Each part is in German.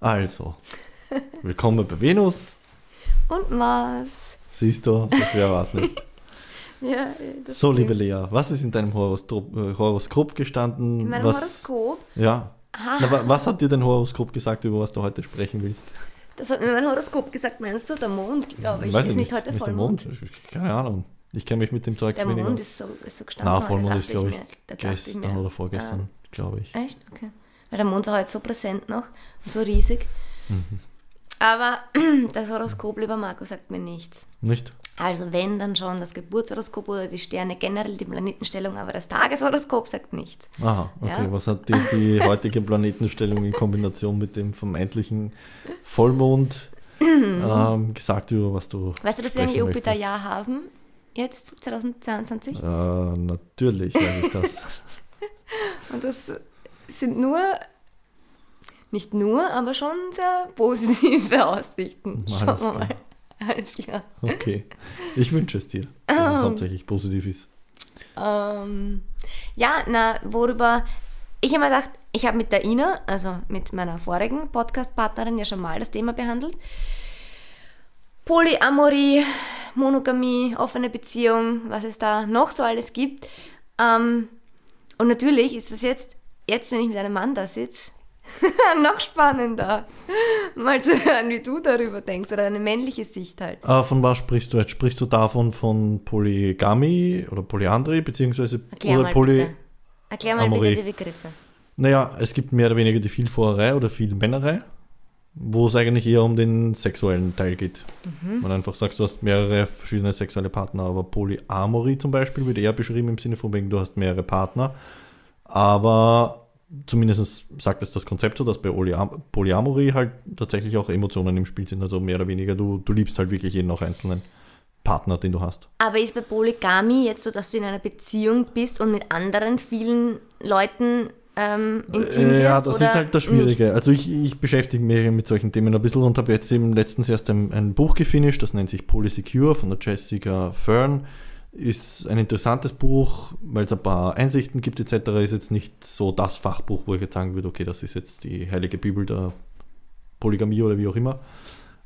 Also, willkommen bei Venus. Und Mars. Siehst du, wer war es nicht. Ja, das So, liebe Lea, was ist in deinem Horoskop, äh, Horoskop gestanden? In meinem was, Horoskop, Ja. Ah. Na, wa- was hat dir dein Horoskop gesagt, über was du heute sprechen willst? das hat mir mein Horoskop gesagt, meinst du, der Mond, glaube ich. Weiß ist ich nicht heute Nicht der Vollmond? Mond? Keine Ahnung. Ich kenne mich mit dem Zeug Der weniger Mond aus. ist so, ist so gestanden. Na, Vollmond ist, glaube ich, ich gestern mir, oder vorgestern, glaube ich. Ah, echt? Okay. Weil der Mond war heute so präsent noch und so riesig. Mhm. Aber das Horoskop, lieber Marco, sagt mir nichts. Nicht? Also wenn, dann schon das Geburtshoroskop oder die Sterne generell, die Planetenstellung, aber das Tageshoroskop sagt nichts. Aha, okay. Ja. Was hat die, die heutige Planetenstellung in Kombination mit dem vermeintlichen Vollmond ähm, gesagt, über was du Weißt du, dass wir ein? Jupiterjahr haben? Jetzt, 2022? Äh, natürlich weiß ich das. Und das sind nur, nicht nur, aber schon sehr positive Aussichten. Alles Schauen wir klar. mal. Alles klar. Okay. Ich wünsche es dir, dass Ah. es hauptsächlich positiv ist. Ähm, ja, na, worüber ich mir gedacht, ich habe mit der Ina, also mit meiner vorigen Podcast-Partnerin, ja schon mal das Thema behandelt. Polyamorie, Monogamie, offene Beziehung, was es da noch so alles gibt. Ähm, und natürlich ist es jetzt, jetzt, wenn ich mit einem Mann da sitze, noch spannender, mal zu hören, wie du darüber denkst oder eine männliche Sicht halt. Äh, von was sprichst du jetzt? Sprichst du davon von Polygamie oder Polyandrie, beziehungsweise Erklär oder Poly... bitte. Erklär mal Amorie. bitte die Begriffe. Naja, es gibt mehr oder weniger die Vielfahrerei oder Vielmännerei, wo es eigentlich eher um den sexuellen Teil geht. Mhm. Man einfach sagst, du hast mehrere verschiedene sexuelle Partner, aber Polyamorie zum Beispiel wird eher beschrieben im Sinne von wegen, du hast mehrere Partner, aber zumindest sagt es das Konzept so, dass bei Polyam Polyamorie halt tatsächlich auch Emotionen im Spiel sind, also mehr oder weniger, du, du liebst halt wirklich jeden auch einzelnen Partner, den du hast. Aber ist bei Polygamie jetzt so, dass du in einer Beziehung bist und mit anderen vielen Leuten ähm, intim? Äh, ja, das ist halt das Schwierige. Also ich, ich beschäftige mich mit solchen Themen ein bisschen und habe jetzt eben letztens erst ein, ein Buch gefinisht, das nennt sich Polysecure von der Jessica Fern. Ist ein interessantes Buch, weil es ein paar Einsichten gibt etc. Ist jetzt nicht so das Fachbuch, wo ich jetzt sagen würde, okay, das ist jetzt die heilige Bibel der Polygamie oder wie auch immer.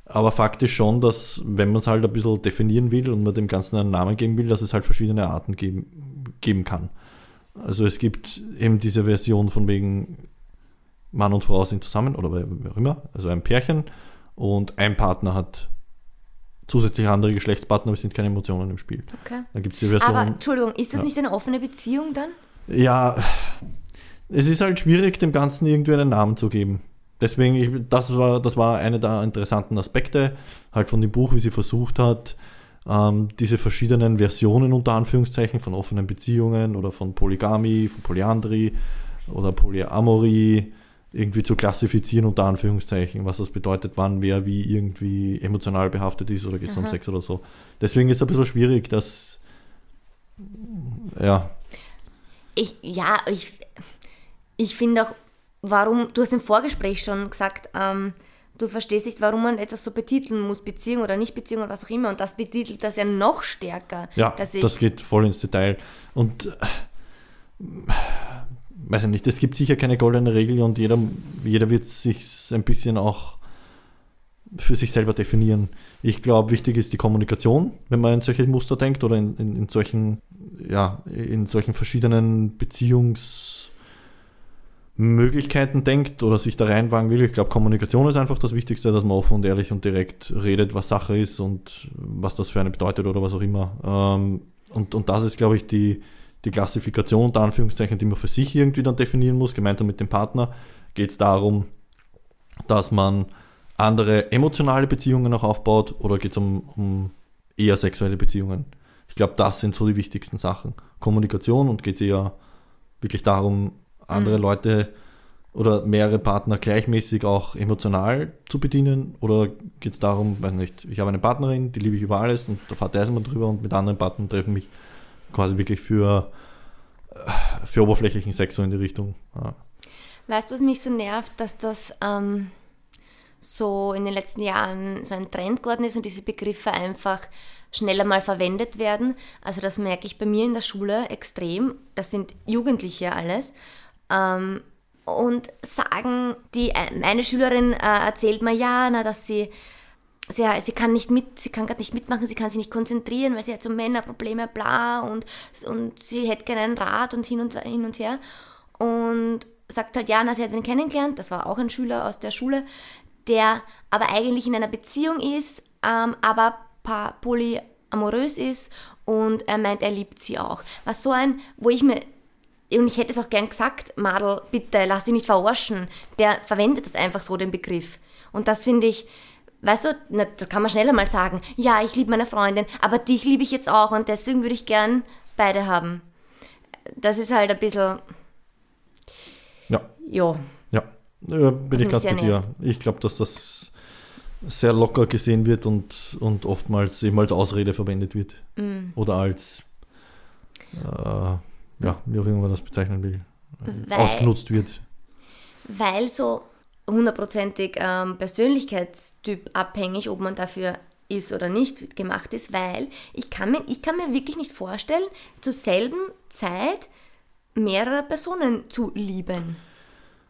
Aber Fakt ist schon, dass wenn man es halt ein bisschen definieren will und man dem Ganzen einen Namen geben will, dass es halt verschiedene Arten geben, geben kann. Also es gibt eben diese Version von wegen Mann und Frau sind zusammen oder wie auch immer, also ein Pärchen und ein Partner hat zusätzlich andere Geschlechtspartner, aber es sind keine Emotionen im Spiel. Okay. Dann gibt es die Version. Aber Entschuldigung, ist das Ja. nicht eine offene Beziehung dann? Ja, es ist halt schwierig, dem Ganzen irgendwie einen Namen zu geben. Deswegen, ich, das, war, das war einer der interessanten Aspekte halt von dem Buch, wie sie versucht hat, ähm, diese verschiedenen Versionen unter Anführungszeichen von offenen Beziehungen oder von Polygamie, von Polyandrie oder Polyamorie irgendwie zu klassifizieren unter Anführungszeichen, was das bedeutet, wann wer wie irgendwie emotional behaftet ist oder geht es um. Sex oder so. Deswegen ist es ein bisschen schwierig, dass ja, Ich, ja, ich, ich finde auch, warum, du hast im Vorgespräch schon gesagt, ähm, du verstehst nicht, warum man etwas so betiteln muss, Beziehung oder nicht Beziehung oder was auch immer. Und das betitelt das ja noch stärker. Ja, das geht voll ins Detail. Und äh, weiß ich nicht, es gibt sicher keine goldene Regel und jeder, jeder wird sich ein bisschen auch für sich selber definieren. Ich glaube, wichtig ist die Kommunikation, wenn man in solche Muster denkt oder in, in, in solchen, ja, in solchen verschiedenen Beziehungsmöglichkeiten denkt oder sich da reinwagen will. Ich glaube, Kommunikation ist einfach das Wichtigste, dass man offen und ehrlich und direkt redet, was Sache ist und was das für eine bedeutet oder was auch immer. Ähm, und, und das ist, glaube ich, die, die Klassifikation unter Anführungszeichen, die man für sich irgendwie dann definieren muss, gemeinsam mit dem Partner. Geht es darum, dass man andere emotionale Beziehungen auch aufbaut oder geht es um, um eher sexuelle Beziehungen? Ich glaube, das sind so die wichtigsten Sachen. Kommunikation und geht es eher wirklich darum, andere Mhm. Leute oder mehrere Partner gleichmäßig auch emotional zu bedienen? Oder geht es darum, weiß nicht, ich habe eine Partnerin, die liebe ich über alles und da fährt der immer drüber und mit anderen Partnern treffen mich quasi wirklich für, äh, für oberflächlichen Sex so in die Richtung. Ja. Weißt du, was mich so nervt, dass das ähm, so in den letzten Jahren so ein Trend geworden ist und diese Begriffe einfach schneller mal verwendet werden. Also das merke ich bei mir in der Schule extrem. Das sind Jugendliche alles. Ähm, und sagen, die, äh, eine Schülerin äh, erzählt mir ja, na, dass sie, sie, sie kann nicht mit, sie kann gerade nicht mitmachen, sie kann sich nicht konzentrieren, weil sie hat so Männerprobleme, bla, und, und sie hätte gerne einen Rat und hin und, hin und her. Und sagt halt, ja, na, sie hat wen kennengelernt, das war auch ein Schüler aus der Schule, der aber eigentlich in einer Beziehung ist, ähm, aber polyamorös ist und er meint, er liebt sie auch. Was so ein, wo ich mir und ich hätte es auch gern gesagt, Madel, bitte, lass dich nicht verarschen. Der verwendet das einfach so, den Begriff. Und das finde ich, weißt du, na, da kann man schneller mal sagen, ja, ich liebe meine Freundin, aber dich liebe ich jetzt auch und deswegen würde ich gern beide haben. Das ist halt ein bisschen. Ja. Jo. Ja, ja bin ich ganz bei dir. Ich glaube, dass das sehr locker gesehen wird und, und oftmals eben als Ausrede verwendet wird. Mm. Oder als. Äh, ja, wie auch immer man das bezeichnen will, weil, ausgenutzt wird. Weil so hundertprozentig ähm, Persönlichkeitstyp abhängig, ob man dafür ist oder nicht gemacht ist, weil ich kann mir, ich kann mir wirklich nicht vorstellen, zur selben Zeit mehrere Personen zu lieben.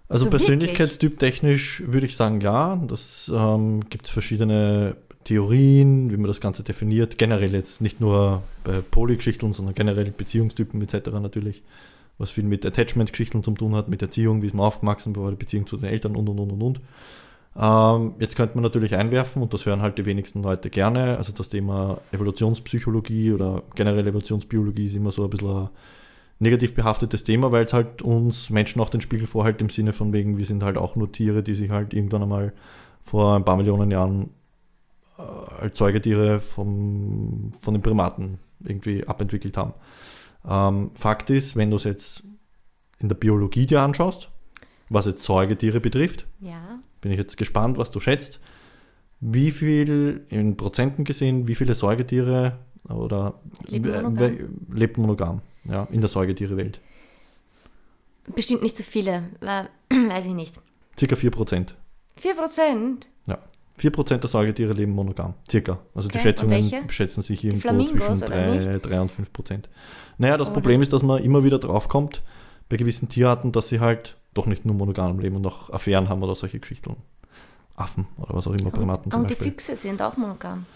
Also, also Persönlichkeitstyp technisch würde ich sagen, ja. Das ähm, gibt es verschiedene Theorien, wie man das Ganze definiert, generell jetzt nicht nur bei Polygeschichten, sondern generell Beziehungstypen etc. natürlich, was viel mit Attachment-Geschichten zu tun hat, mit Erziehung, wie ist man aufgewachsen bei der Beziehung zu den Eltern und und und und und. Ähm, jetzt könnte man natürlich einwerfen, und das hören halt die wenigsten Leute gerne, also das Thema Evolutionspsychologie oder generell Evolutionsbiologie ist immer so ein bisschen ein negativ behaftetes Thema, weil es halt uns Menschen auch den Spiegel vorhält im Sinne von wegen, wir sind halt auch nur Tiere, die sich halt irgendwann einmal vor ein paar Millionen Jahren äh, als Säugetiere vom, von den Primaten irgendwie abentwickelt haben. Ähm, Fakt ist, wenn du es jetzt in der Biologie dir anschaust, was jetzt Säugetiere betrifft, ja. bin ich jetzt gespannt, was du schätzt. Wie viel in Prozenten gesehen, wie viele Säugetiere oder leben monogam, lebt monogam ja, in der Säugetierewelt? Bestimmt nicht so viele, weiß ich nicht. Circa 4 Prozent. 4 Prozent? 4% der Säugetiere leben monogam, circa. Also okay. die Schätzungen schätzen sich irgendwo zwischen 3, 3 und 5%. Naja, das oder? Problem ist, dass man immer wieder drauf kommt, bei gewissen Tierarten, dass sie halt doch nicht nur monogam leben und auch Affären haben oder solche Geschichten. Affen oder was auch immer, Primaten und, zum und Beispiel. Und die Füchse sind auch monogam.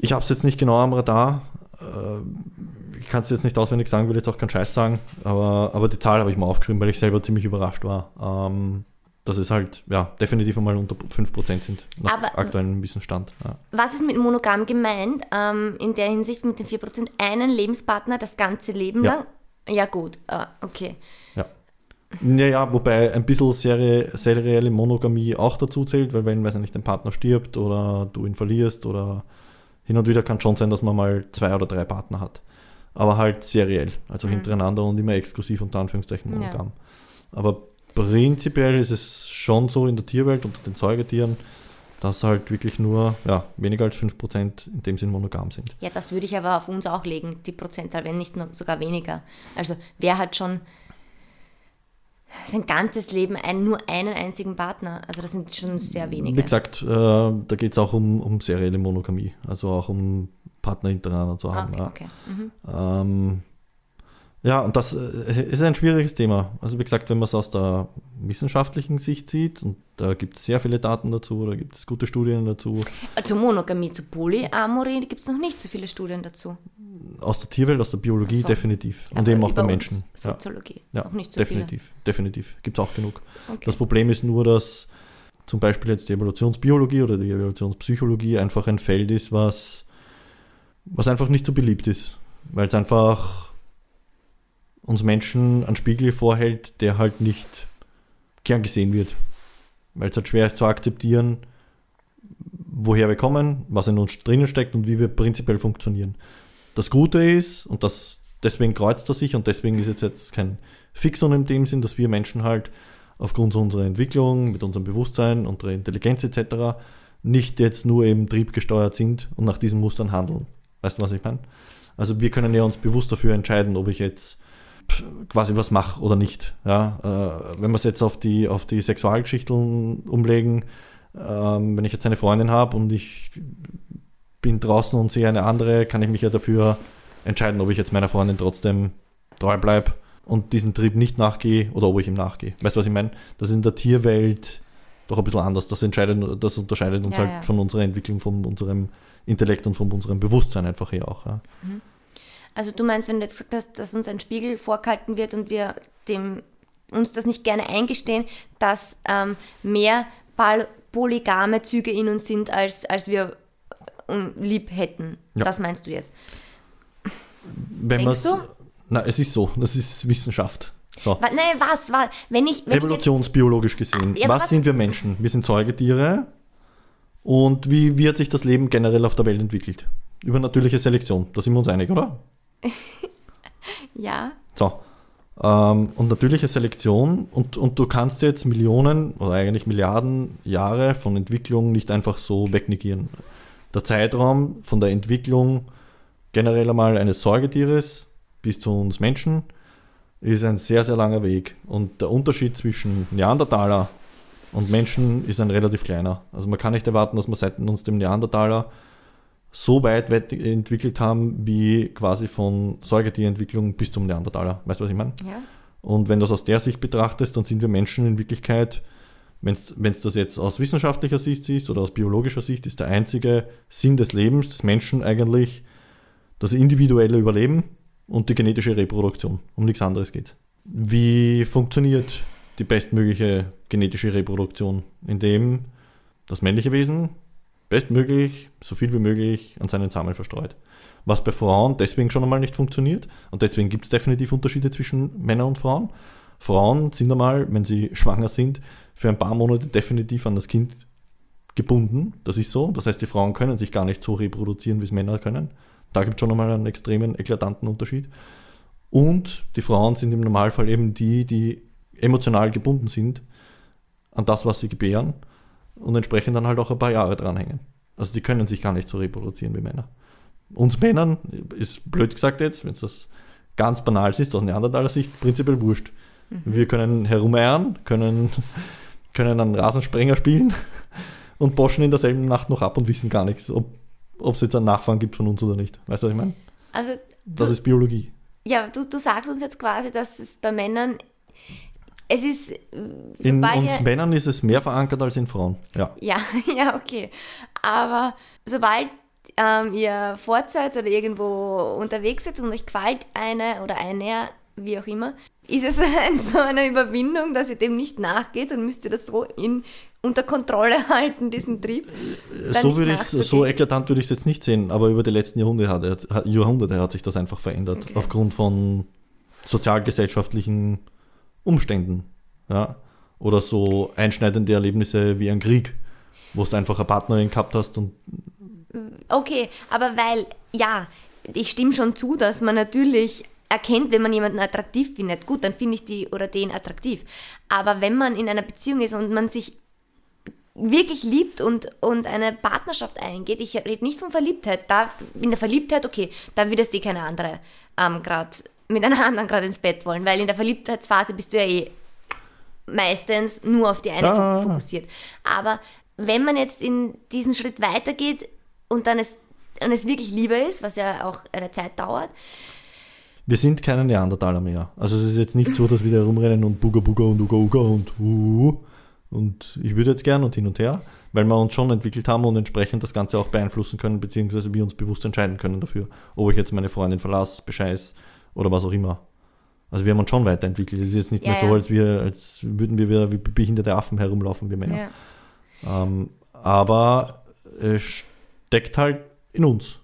Ich habe es jetzt nicht genau am Radar. Äh, ich kann es jetzt nicht auswendig sagen, will jetzt auch keinen Scheiß sagen, aber, aber die Zahl habe ich mal aufgeschrieben, weil ich selber ziemlich überrascht war. Ähm, dass es halt ja, definitiv einmal unter 5% sind, nach Aber aktuellem Wissensstand. Ja. Was ist mit monogam gemeint? Ähm, in der Hinsicht mit den 4% einen Lebenspartner das ganze Leben ja. lang? Ja, gut, ah, okay. Ja. Ja, ja, wobei ein bisschen serie, serielle Monogamie auch dazu zählt, weil wenn, weiß ich nicht, dein Partner stirbt oder du ihn verlierst oder hin und wieder kann es schon sein, dass man mal zwei oder drei Partner hat. Aber halt seriell, also mhm. hintereinander und immer exklusiv unter Anführungszeichen monogam. Ja. Aber prinzipiell ist es schon so in der Tierwelt unter den Säugetieren, dass halt wirklich nur ja, weniger als 5% in dem Sinn monogam sind. Ja, das würde ich aber auf uns auch legen, die Prozentzahl, wenn nicht sogar weniger. Also wer hat schon sein ganzes Leben ein, nur einen einzigen Partner? Also das sind schon sehr wenige. Wie gesagt, äh, da geht es auch um, um serielle Monogamie, also auch um Partner hintereinander zu haben. Okay, okay. Mhm. Ähm, ja, und das äh, ist ein schwieriges Thema. Also wie gesagt, wenn man es aus der wissenschaftlichen Sicht sieht, und da gibt es sehr viele Daten dazu, da gibt es gute Studien dazu. Zu Monogamie, zu Polyamorie gibt es noch nicht so viele Studien dazu. Aus der Tierwelt, aus der Biologie so. definitiv. Und eben auch bei Menschen. Soziologie. Ja, auch nicht so definitiv, viele. definitiv. Gibt es auch genug. Okay. Das Problem ist nur, dass zum Beispiel jetzt die Evolutionsbiologie oder die Evolutionspsychologie einfach ein Feld ist, was, was einfach nicht so beliebt ist. Weil es einfach uns Menschen einen Spiegel vorhält, der halt nicht gern gesehen wird. Weil es halt schwer ist zu akzeptieren, woher wir kommen, was in uns drinnen steckt und wie wir prinzipiell funktionieren. Das Gute ist, und das, deswegen kreuzt er sich und deswegen ist jetzt, jetzt kein Fixum in dem Sinn, dass wir Menschen halt aufgrund unserer Entwicklung, mit unserem Bewusstsein, unserer Intelligenz etc. nicht jetzt nur eben triebgesteuert sind und nach diesen Mustern handeln. Weißt du, was ich meine? Also wir können ja uns bewusst dafür entscheiden, ob ich jetzt quasi was mache oder nicht. Ja, äh, wenn wir es jetzt auf die, auf die Sexualgeschichten umlegen, ähm, wenn ich jetzt eine Freundin habe und ich bin draußen und sehe eine andere, kann ich mich ja dafür entscheiden, ob ich jetzt meiner Freundin trotzdem treu bleibe und diesen Trieb nicht nachgehe oder ob ich ihm nachgehe. Weißt du, was ich meine? Das ist in der Tierwelt doch ein bisschen anders. Das, entscheidet, das unterscheidet uns Ja, halt ja. von unserer Entwicklung, von unserem Intellekt und von unserem Bewusstsein einfach her auch. Ja. Also du meinst, wenn du jetzt gesagt hast, dass uns ein Spiegel vorgehalten wird und wir dem, uns das nicht gerne eingestehen, dass ähm, mehr polygame Züge in uns sind, als, als wir äh, lieb hätten. Ja. Das meinst du jetzt? Wenn du? Na, es ist so. Das ist Wissenschaft. So. Nein, was? was wenn ich, wenn ich jetzt, Evolutionsbiologisch gesehen. Ja, was, was- sind wir Menschen? Wir sind Säugetiere. Und wie, wie hat sich das Leben generell auf der Welt entwickelt? Über natürliche Selektion. Da sind wir uns einig, oder? ja, So. Ähm, und natürliche Selektion, und, und du kannst jetzt Millionen oder eigentlich Milliarden Jahre von Entwicklung nicht einfach so wegnegieren. Der Zeitraum von der Entwicklung generell einmal eines Säugetieres bis zu uns Menschen ist ein sehr, sehr langer Weg. Und der Unterschied zwischen Neandertaler und Menschen ist ein relativ kleiner. Also man kann nicht erwarten, dass wir seit uns dem Neandertaler so weit entwickelt haben, wie quasi von Säugetierentwicklung bis zum Neandertaler. Weißt du, was ich meine? ja. Und wenn du das aus der Sicht betrachtest, dann sind wir Menschen in Wirklichkeit, wenn es das jetzt aus wissenschaftlicher Sicht ist oder aus biologischer Sicht, ist der einzige Sinn des Lebens des Menschen eigentlich das individuelle Überleben und die genetische Reproduktion. Um nichts anderes geht. Wie funktioniert die bestmögliche genetische Reproduktion? Indem das männliche Wesen bestmöglich, so viel wie möglich an seinen Samen verstreut. Was bei Frauen deswegen schon einmal nicht funktioniert. Und deswegen gibt es definitiv Unterschiede zwischen Männern und Frauen. Frauen sind einmal, wenn sie schwanger sind, für ein paar Monate definitiv an das Kind gebunden. Das ist so. Das heißt, die Frauen können sich gar nicht so reproduzieren, wie es Männer können. Da gibt es schon einmal einen extremen, eklatanten Unterschied. Und die Frauen sind im Normalfall eben die, die emotional gebunden sind an das, was sie gebären und entsprechend dann halt auch ein paar Jahre dranhängen. Also die können sich gar nicht so reproduzieren wie Männer. Uns Männern ist blöd gesagt jetzt, wenn es das ganz banal ist, aus Neandertaler Sicht prinzipiell wurscht. Wir können herumeiern, können, können einen Rasensprenger spielen und boschen in derselben Nacht noch ab und wissen gar nichts, ob ob es jetzt einen Nachfahren gibt von uns oder nicht. Weißt du, was ich meine? Also Das ist Biologie. Ja, du, du sagst uns jetzt quasi, dass es bei Männern, es ist, äh, In uns ihr- Männern ist es mehr verankert als in Frauen. Ja. ja, ja, okay. Aber sobald ähm, ihr fort seid oder irgendwo unterwegs seid und euch quält eine oder eine, wie auch immer, ist es ein, so eine Überwindung, dass ihr dem nicht nachgeht und müsst ihr das so in, unter Kontrolle halten, diesen Trieb? da so würde so eklatant würde ich es jetzt nicht sehen, aber über die letzten Jahrhunderte hat, hat, Jahrhunderte hat sich das einfach verändert, Okay. aufgrund von sozialgesellschaftlichen Umständen. Ja? Oder so einschneidende Erlebnisse wie ein Krieg, wo du einfach eine Partnerin gehabt hast und Okay, aber weil, ja, ich stimme schon zu, dass man natürlich erkennt, wenn man jemanden attraktiv findet. Gut, dann finde ich die oder den attraktiv. Aber wenn man in einer Beziehung ist und man sich wirklich liebt und, und eine Partnerschaft eingeht, ich rede nicht von Verliebtheit, da in der Verliebtheit, okay, da würdest eh keine andere ähm, gerade mit einer anderen gerade ins Bett wollen, weil in der Verliebtheitsphase bist du ja eh meistens nur auf die eine Ja. fokussiert. Aber wenn man jetzt in diesen Schritt weitergeht und dann es, und es wirklich Liebe ist, was ja auch eine Zeit dauert, wir sind keine Neandertaler mehr. Also es ist jetzt nicht so, dass wir da herumrennen und Buga Buga und Uga Uga und uh, und ich würde jetzt gern und hin und her, weil wir uns schon entwickelt haben und entsprechend das Ganze auch beeinflussen können, beziehungsweise wir uns bewusst entscheiden können dafür, ob ich jetzt meine Freundin verlasse, bescheiß oder was auch immer. Also wir haben uns schon weiterentwickelt. Es ist jetzt nicht Ja, mehr so, ja. als, wir, als würden wir wieder wie behinderte Affen herumlaufen, wir Männer. ja. Ähm, aber es steckt halt in uns.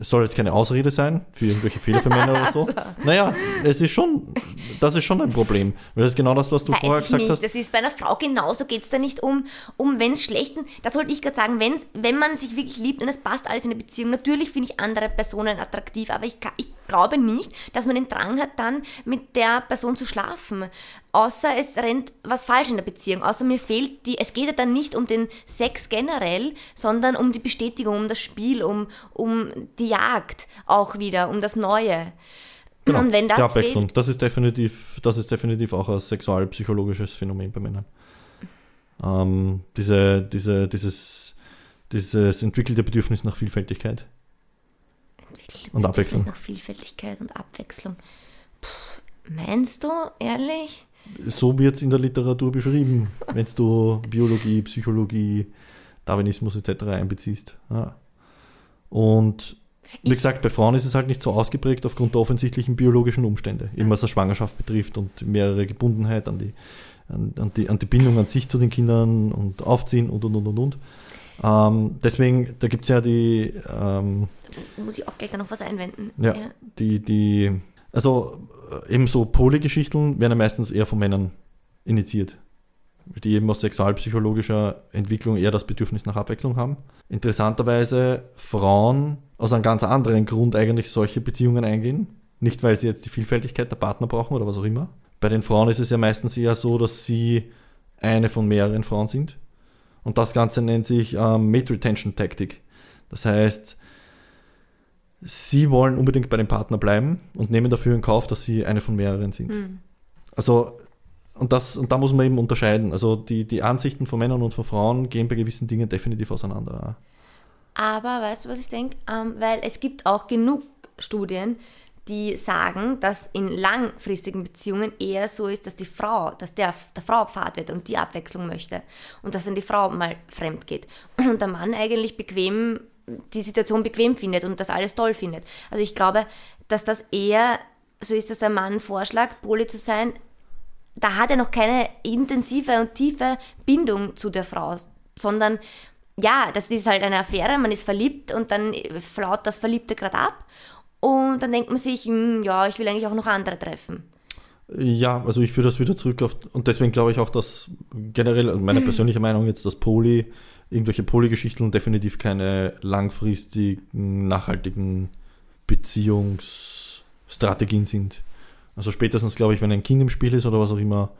Es soll jetzt keine Ausrede sein für irgendwelche Fehler für Männer oder so. Naja, es ist schon, das ist schon ein Problem. Weil das ist genau das, was du vorher Weiß ich gesagt nicht. hast. Das ist bei einer Frau genauso. Geht es da nicht um, um wenn es schlechten, das wollte ich gerade sagen, wenn's, wenn man sich wirklich liebt und es passt alles in der Beziehung. Natürlich finde ich andere Personen attraktiv, aber ich, ich glaube nicht, dass man den Drang hat, dann mit der Person zu schlafen. Außer es rennt was falsch in der Beziehung. Außer mir fehlt die, es geht ja dann nicht um den Sex generell, sondern um die Bestätigung, um das Spiel, um, um die Jagd auch wieder, um das Neue. Genau, und wenn das die Abwechslung. fehlt, Das ist definitiv, das ist definitiv auch ein sexualpsychologisches Phänomen bei Männern. Ähm, diese, diese, dieses, dieses entwickelte Bedürfnis nach Vielfältigkeit. Und Abwechslung. nach Vielfältigkeit und Abwechslung. Puh. Meinst du, ehrlich? So wird es in der Literatur beschrieben, wenn du Biologie, Psychologie, Darwinismus etc. einbeziehst. Ja. Und wie Ich- gesagt, bei Frauen ist es halt nicht so ausgeprägt aufgrund der offensichtlichen biologischen Umstände, eben was eine Schwangerschaft betrifft und mehrere Gebundenheit an die, an, an die, an die Bindung an sich zu den Kindern und Aufziehen und und und und und. Ähm, deswegen, da gibt es ja die, ähm, Muss ich auch gleich noch was einwenden. ja, die, die, also eben so Polygeschichten werden ja meistens eher von Männern initiiert, die eben aus sexualpsychologischer Entwicklung eher das Bedürfnis nach Abwechslung haben. Interessanterweise Frauen aus einem ganz anderen Grund eigentlich solche Beziehungen eingehen. Nicht, weil sie jetzt die Vielfältigkeit der Partner brauchen oder was auch immer. Bei den Frauen ist es ja meistens eher so, dass sie eine von mehreren Frauen sind. Und das Ganze nennt sich ähm, Mate Retention Tactic. Das heißt, sie wollen unbedingt bei dem Partner bleiben und nehmen dafür in Kauf, dass sie eine von mehreren sind. Hm. Also, und, das, und da muss man eben unterscheiden. Also die, die Ansichten von Männern und von Frauen gehen bei gewissen Dingen definitiv auseinander. Aber weißt du, was ich denke? Ähm, weil es gibt auch genug Studien, die sagen, dass in langfristigen Beziehungen eher so ist, dass die Frau, dass der, der Frau Pfad wird und die Abwechslung möchte. Und dass dann die Frau mal fremd geht. Und der Mann eigentlich bequem, die Situation bequem findet und das alles toll findet. Also ich glaube, dass das eher so ist, dass der Mann vorschlägt, Poli zu sein, da hat er noch keine intensive und tiefe Bindung zu der Frau, sondern ja, das ist halt eine Affäre, man ist verliebt und dann flaut das Verliebte gerade ab und dann denkt man sich, hm, ja, ich will eigentlich auch noch andere treffen. Ja, also ich führe das wieder zurück auf, und deswegen glaube ich auch, dass generell, also meine persönliche Meinung jetzt, dass Poly, irgendwelche Polygeschichten definitiv keine langfristigen, nachhaltigen Beziehungsstrategien sind. Also spätestens, glaube ich, wenn ein Kind im Spiel ist oder was auch immer,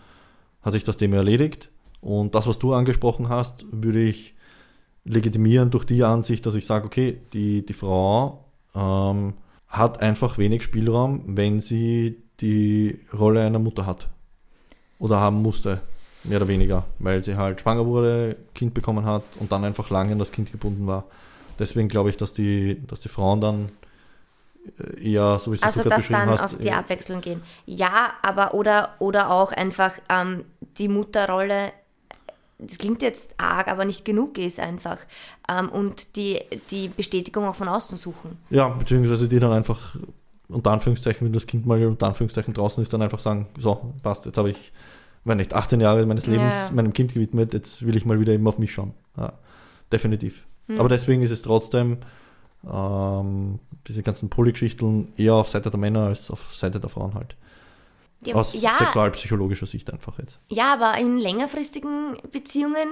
hat sich das Thema erledigt. Und das, was du angesprochen hast, würde ich legitimieren durch die Ansicht, dass ich sage, okay, die, die Frau ähm, hat einfach wenig Spielraum, wenn sie die Rolle einer Mutter hat. Oder haben musste, mehr oder weniger, weil sie halt schwanger wurde, Kind bekommen hat und dann einfach lange an das Kind gebunden war. Deswegen glaube ich, dass die, dass die Frauen dann äh, eher, so wie Also es gerade dass dann hast, auf die Abwechslung gehen. Ja, aber oder, oder auch einfach ähm, die Mutterrolle, das klingt jetzt arg, aber nicht genug ist einfach. Ähm, und die, die Bestätigung auch von außen suchen. Ja, beziehungsweise die dann einfach unter Anführungszeichen, wenn das Kind mal unter Anführungszeichen draußen ist, dann einfach sagen, so, passt, jetzt habe ich, wenn nicht, 18 Jahre meines Lebens Ja. meinem Kind gewidmet, jetzt will ich mal wieder eben auf mich schauen. Ja, definitiv. Hm. Aber deswegen ist es trotzdem ähm, diese ganzen Polygeschichten eher auf Seite der Männer als auf Seite der Frauen halt. Ja, Aus ja, sexualpsychologischer Sicht einfach jetzt. ja, aber in längerfristigen Beziehungen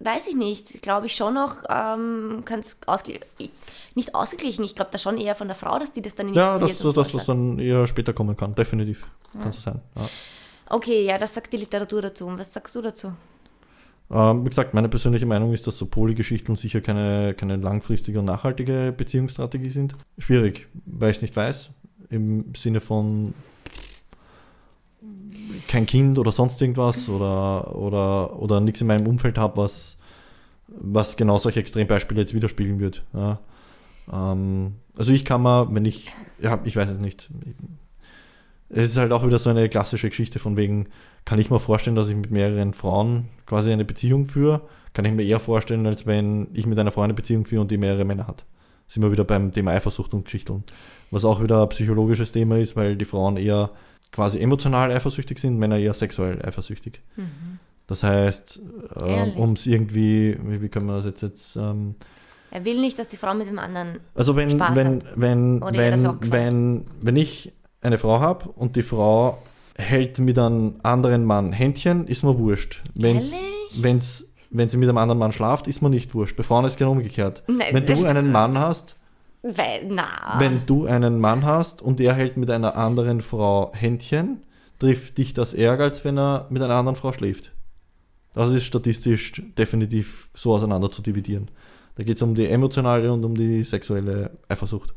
weiß ich nicht. Glaube ich schon noch, ähm, ausge nicht ausgeglichen. Ich glaube da schon eher von der Frau, dass die das dann Ja, initiiert und dass das vorschlägt. dann eher später kommen kann, definitiv. Kann so sein. Okay, ja, das sagt die Literatur dazu. Und was sagst du dazu? Ähm, wie gesagt, meine persönliche Meinung ist, dass so Polygeschichten sicher keine, keine langfristige und nachhaltige Beziehungsstrategie sind. Schwierig, weil ich es nicht weiß. Im Sinne von kein Kind oder sonst irgendwas oder, oder, oder nichts in meinem Umfeld habe, was, was genau solche Extrembeispiele jetzt widerspiegeln wird. Ja. Ähm, also ich kann mal, wenn ich, ja, ich weiß es nicht. Es ist halt auch wieder so eine klassische Geschichte von wegen, kann ich mir vorstellen, dass ich mit mehreren Frauen quasi eine Beziehung führe, kann ich mir eher vorstellen, als wenn ich mit einer Frau eine Beziehung führe und die mehrere Männer hat. Sind wir wieder beim Thema Eifersucht und Geschichten. Was auch wieder ein psychologisches Thema ist, weil die Frauen eher quasi emotional eifersüchtig sind, Männer eher sexuell eifersüchtig. Das heißt, äh, Ehrlich? um es irgendwie, wie, wie können wir das jetzt jetzt, ähm, Er will nicht, dass die Frau mit dem anderen. also wenn, Spaß wenn, hat. wenn, wenn, wenn, wenn ich eine Frau habe und die Frau hält mit einem anderen Mann Händchen, ist mir wurscht. Wenn's, Ehrlich? wenn's, wenn sie mit einem anderen Mann schlaft, ist mir nicht wurscht. Bei Frauen ist es genau umgekehrt. Nein. Wenn du einen Mann hast, Weil, na. wenn du einen Mann hast und er hält mit einer anderen Frau Händchen, trifft dich das ärger, als wenn er mit einer anderen Frau schläft. Das ist statistisch definitiv so auseinander zu dividieren. Da geht es um die emotionale und um die sexuelle Eifersucht.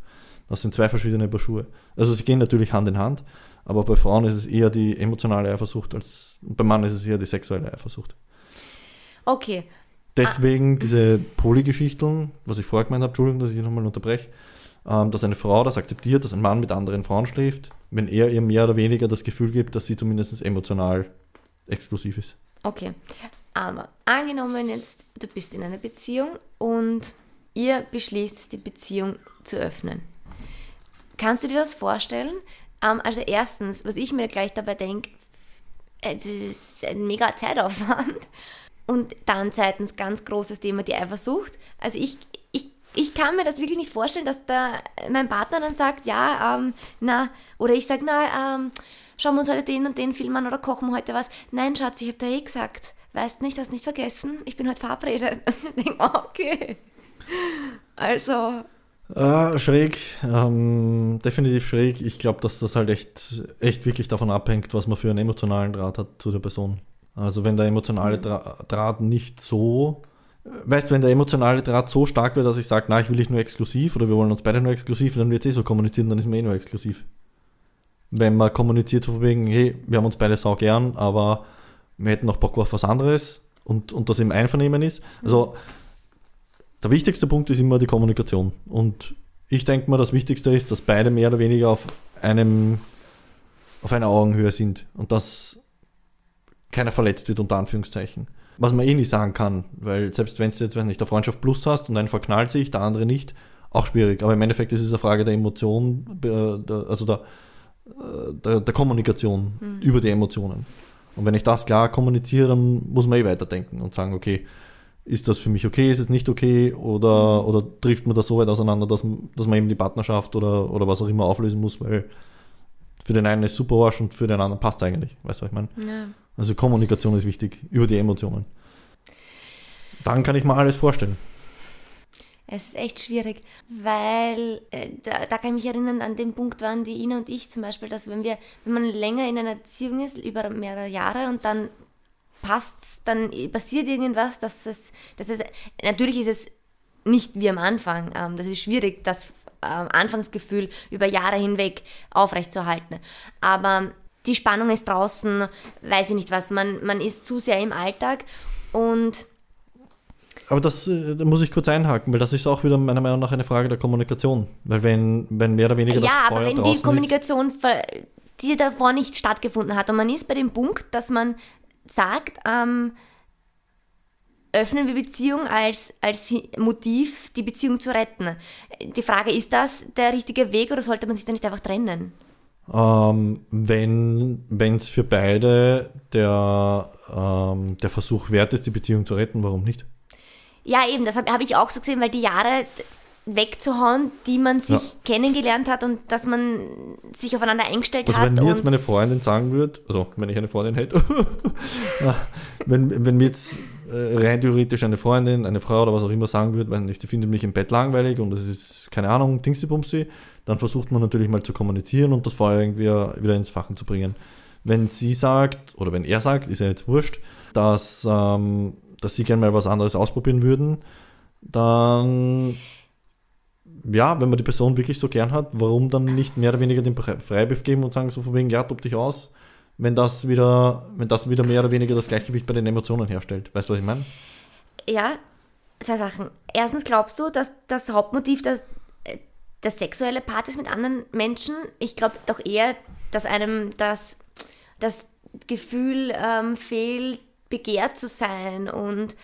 Das sind zwei verschiedene Paar Schuhe. Also sie gehen natürlich Hand in Hand, aber bei Frauen ist es eher die emotionale Eifersucht als beim Mann ist es eher die sexuelle Eifersucht. Okay. Deswegen diese Polygeschichten, was ich vorher gemeint habe, Entschuldigung, dass ich nochmal unterbreche, ähm, dass eine Frau das akzeptiert, dass ein Mann mit anderen Frauen schläft, wenn er ihr mehr oder weniger das Gefühl gibt, dass sie zumindest emotional exklusiv ist. Okay, aber angenommen jetzt, du bist in einer Beziehung und ihr beschließt, die Beziehung zu öffnen. Kannst du dir das vorstellen? Ähm, also erstens, was ich mir gleich dabei denke, äh, das ist ein mega Zeitaufwand. Und dann zweitens ganz großes Thema die Eifersucht. Also ich, ich, ich kann mir das wirklich nicht vorstellen, dass da mein Partner dann sagt, ja, ähm, na, oder ich sage, na, ähm, schauen wir uns heute den und den Film an oder kochen wir heute was. Nein, Schatz, ich habe da eh gesagt. Weißt nicht, hast nicht vergessen, ich bin heute verabredet. ich denke, okay. Also. Äh, schräg, ähm, definitiv schräg. Ich glaube, dass das halt echt, echt wirklich davon abhängt, was man für einen emotionalen Draht hat zu der Person. Also wenn der emotionale mhm. Dra Draht nicht so, weißt wenn der emotionale Draht so stark wird, dass ich sage, na, ich will dich nur exklusiv oder wir wollen uns beide nur exklusiv, dann wird es eh so kommuniziert, dann ist man eh nur exklusiv. Wenn man kommuniziert von wegen, hey, wir haben uns beide sau gern, aber wir hätten noch Bock auf was anderes und, und das im Einvernehmen ist. Also der wichtigste Punkt ist immer die Kommunikation. Und ich denke mal, das Wichtigste ist, dass beide mehr oder weniger auf einem auf einer Augenhöhe sind und dass keiner verletzt wird, unter Anführungszeichen. Was man eh nicht sagen kann, weil selbst wenn du jetzt, wenn nicht der Freundschaft Plus hast und einen verknallt sich, der andere nicht, auch schwierig. Aber im Endeffekt ist es eine Frage der Emotion, also der, der, der Kommunikation mhm. über die Emotionen. Und wenn ich das klar kommuniziere, dann muss man eh weiterdenken und sagen, okay, ist das für mich okay, ist es nicht okay oder, oder trifft man das so weit auseinander, dass, dass man eben die Partnerschaft oder, oder was auch immer auflösen muss, weil für den einen ist super Arsch und für den anderen passt es eigentlich. Weißt du, was ich meine? Ja. Also Kommunikation ist wichtig, über die Emotionen. Dann kann ich mir alles vorstellen. Es ist echt schwierig, weil äh, da, da, kann ich mich erinnern, an den Punkt waren die Ina und ich zum Beispiel, dass wenn wir, wenn man länger in einer Beziehung ist, über mehrere Jahre und dann passt, dann passiert irgendwas, dass es, dass es, natürlich ist es nicht wie am Anfang. Ähm, das ist schwierig, das ähm, Anfangsgefühl über Jahre hinweg aufrechtzuerhalten. Aber die Spannung ist draußen, weiß ich nicht was, man, man ist zu sehr im Alltag und aber das äh, da muss ich kurz einhaken, weil das ist auch wieder meiner Meinung nach eine Frage der Kommunikation. Weil wenn, wenn mehr oder weniger das Ja, Feuer aber wenn die Kommunikation, ist, die davor nicht stattgefunden hat und man ist bei dem Punkt, dass man sagt, ähm, öffnen wir Beziehung als, als Motiv, die Beziehung zu retten. Die Frage, ist das der richtige Weg oder sollte man sich da nicht einfach trennen? Ähm, wenn es für beide der, ähm, der Versuch wert ist, die Beziehung zu retten, warum nicht? Ja, eben, das habe hab ich auch so gesehen, weil die Jahre wegzuhauen, die man sich ja. kennengelernt hat und dass man sich aufeinander eingestellt also hat. Also wenn mir jetzt meine Freundin sagen würde, also wenn ich eine Freundin hätte, wenn, wenn mir jetzt äh, rein theoretisch eine Freundin, eine Frau oder was auch immer sagen würde, wenn ich die findet mich im Bett langweilig und es ist, keine Ahnung, Dingsy-Bumsy, dann versucht man natürlich mal zu kommunizieren und das Feuer irgendwie wieder ins Fachen zu bringen. Wenn sie sagt, oder wenn er sagt, ist ja jetzt wurscht, dass, ähm, dass sie gerne mal was anderes ausprobieren würden, dann ja, wenn man die Person wirklich so gern hat, warum dann nicht mehr oder weniger den Freibrief geben und sagen so von wegen, ja, tob dich aus, wenn das wieder, wenn das wieder mehr oder weniger das Gleichgewicht bei den Emotionen herstellt. Weißt du, was ich meine? Ja, zwei Sachen. Erstens glaubst du, dass das Hauptmotiv das, das sexuelle Part ist mit anderen Menschen? Ich glaube doch eher, dass einem das, das Gefühl ähm, fehlt, begehrt zu sein und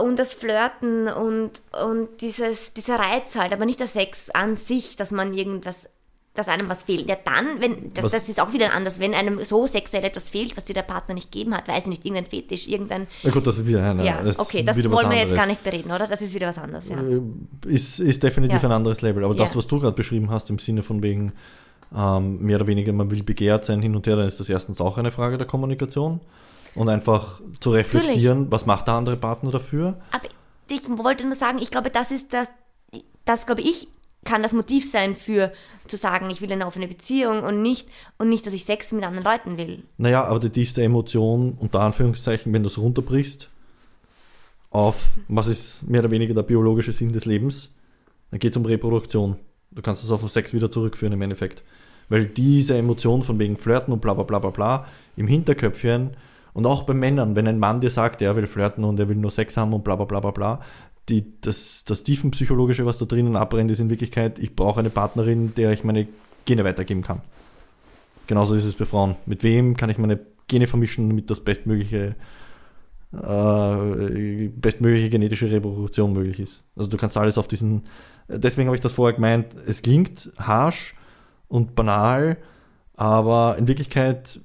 und das Flirten und, und dieses, dieser Reiz halt, aber nicht der Sex an sich, dass man irgendwas, dass einem was fehlt. Ja, dann, wenn, das, das ist auch wieder anders, wenn einem so sexuell etwas fehlt, was dir der Partner nicht gegeben hat, weiß ich nicht, irgendein Fetisch, irgendein. Na gut, das ist wieder eine. Ja, okay, das wollen wir jetzt gar nicht bereden, oder? Das ist wieder was anderes, ja. Äh, ist, ist definitiv ja. ein anderes Level, aber ja. das, was du gerade beschrieben hast, im Sinne von wegen, ähm, mehr oder weniger, man will begehrt sein hin und her, dann ist das erstens auch eine Frage der Kommunikation und einfach zu reflektieren, Natürlich. was macht der andere Partner dafür. Aber ich wollte nur sagen, ich glaube, das ist das, das glaube ich, kann das Motiv sein für zu sagen, ich will eine offene Beziehung und nicht, und nicht, dass ich Sex mit anderen Leuten will. Naja, aber die tiefste Emotion, unter Anführungszeichen, wenn du es runterbrichst, auf was ist mehr oder weniger der biologische Sinn des Lebens, dann geht es um Reproduktion. Du kannst es auf den Sex wieder zurückführen im Endeffekt. Weil diese Emotion von wegen Flirten und bla bla bla bla bla im Hinterköpfchen und auch bei Männern, wenn ein Mann dir sagt, er will flirten und er will nur Sex haben und bla bla bla bla bla, die, das, das Tiefenpsychologische, was da drinnen abbrennt, ist in Wirklichkeit, ich brauche eine Partnerin, der ich meine Gene weitergeben kann. Genauso ist es bei Frauen. Mit wem kann ich meine Gene vermischen, damit das bestmögliche, äh, bestmögliche genetische Reproduktion möglich ist. Also du kannst alles auf diesen, deswegen habe ich das vorher gemeint, es klingt harsh und banal, aber in Wirklichkeit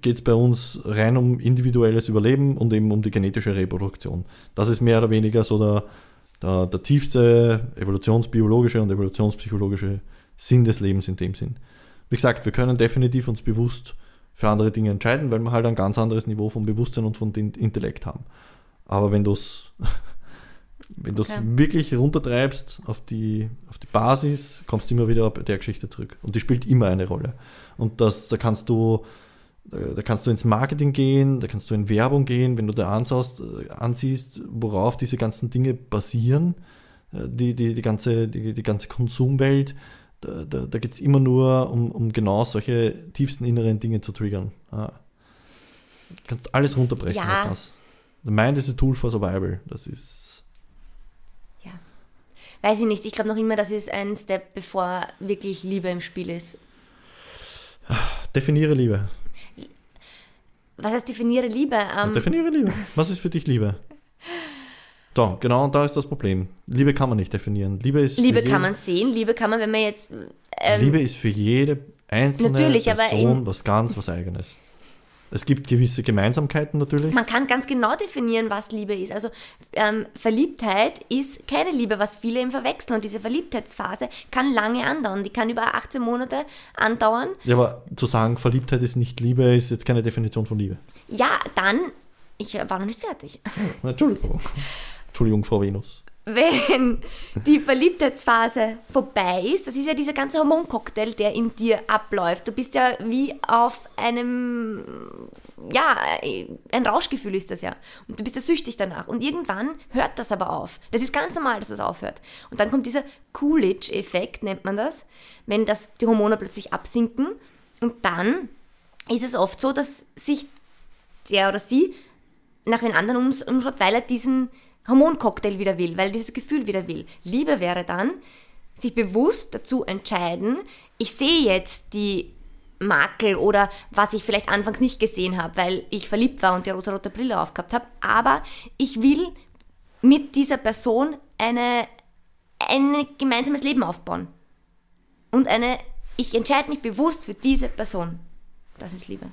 geht es bei uns rein um individuelles Überleben und eben um die genetische Reproduktion. Das ist mehr oder weniger so der, der, der tiefste evolutionsbiologische und evolutionspsychologische Sinn des Lebens in dem Sinn. Wie gesagt, wir können definitiv uns bewusst für andere Dinge entscheiden, weil wir halt ein ganz anderes Niveau von Bewusstsein und von Intellekt haben. Aber wenn du es wenn du es okay. wirklich runtertreibst auf die, auf die Basis, kommst du immer wieder bei der Geschichte zurück. Und die spielt immer eine Rolle. Und das, da kannst du da, kannst du ins Marketing gehen, da kannst du in Werbung gehen, wenn du da anschaust, äh, ansiehst, worauf diese ganzen Dinge basieren, äh, die, die, die, ganze, die, die ganze Konsumwelt, da, da, da geht es immer nur um, um genau solche tiefsten inneren Dinge zu triggern. Ja. Du kannst alles runterbrechen ja. auf das. The Mind is a Tool for Survival. Das ist. Ja. Weiß ich nicht. Ich glaube noch immer, das ist ein Step, bevor wirklich Liebe im Spiel ist. Definiere Liebe. Was heißt definiere Liebe? Ähm, definiere Liebe. Was ist für dich Liebe? So, genau da ist das Problem. Liebe kann man nicht definieren. Liebe ist. Liebe kann man sehen, Liebe kann man, wenn man jetzt. Ähm, Liebe ist für jede einzelne Person was ganz was Eigenes. Es gibt gewisse Gemeinsamkeiten natürlich. Man kann ganz genau definieren, was Liebe ist. Also ähm, Verliebtheit ist keine Liebe, was viele eben verwechseln. Und diese Verliebtheitsphase kann lange andauern. Die kann über 18 Monate andauern. Ja, aber zu sagen, Verliebtheit ist nicht Liebe, ist jetzt keine Definition von Liebe. Ja, dann, ich war noch nicht fertig. Entschuldigung. Entschuldigung, Frau Venus wenn die Verliebtheitsphase vorbei ist, das ist ja dieser ganze Hormoncocktail, der in dir abläuft. Du bist ja wie auf einem, ja, ein Rauschgefühl ist das ja. Und du bist ja süchtig danach. Und irgendwann hört das aber auf. Das ist ganz normal, dass das aufhört. Und dann kommt dieser Coolidge-Effekt, nennt man das, wenn das, die Hormone plötzlich absinken. Und dann ist es oft so, dass sich der oder sie nach den anderen umschaut, weil er diesen Hormoncocktail wieder will, weil dieses Gefühl wieder will. Liebe wäre dann, sich bewusst dazu entscheiden, ich sehe jetzt die Makel oder was ich vielleicht anfangs nicht gesehen habe, weil ich verliebt war und die rosa-rote Brille aufgehabt habe, aber ich will mit dieser Person eine, ein gemeinsames Leben aufbauen. Und eine, ich entscheide mich bewusst für diese Person. Das ist Liebe.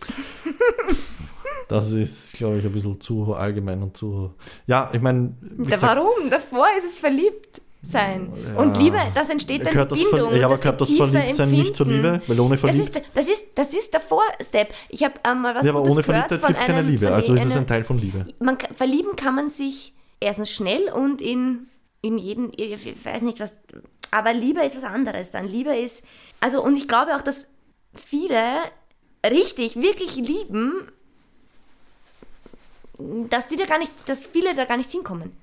Das ist, glaube ich, ein bisschen zu allgemein und zu. Ja, ich meine. Warum? Davor ist es verliebt sein. Ja, und Liebe, das entsteht dann das Bindung. Ja, aber gehört das Verliebtsein nicht zur Liebe? Weil ohne Verliebtheit. Das ist, das ist, das ist der Vorstep. Ich habe ähm, mal was Ja, aber ohne Verliebtheit gibt es keine Liebe. Also ist es ein Teil von Liebe. Man, verlieben kann man sich erstens schnell und in, in jeden, ich weiß nicht was. Aber Liebe ist was anderes dann. Liebe ist. Also, und ich glaube auch, dass viele richtig, wirklich lieben, dass die da gar nicht, dass viele da gar nicht hinkommen.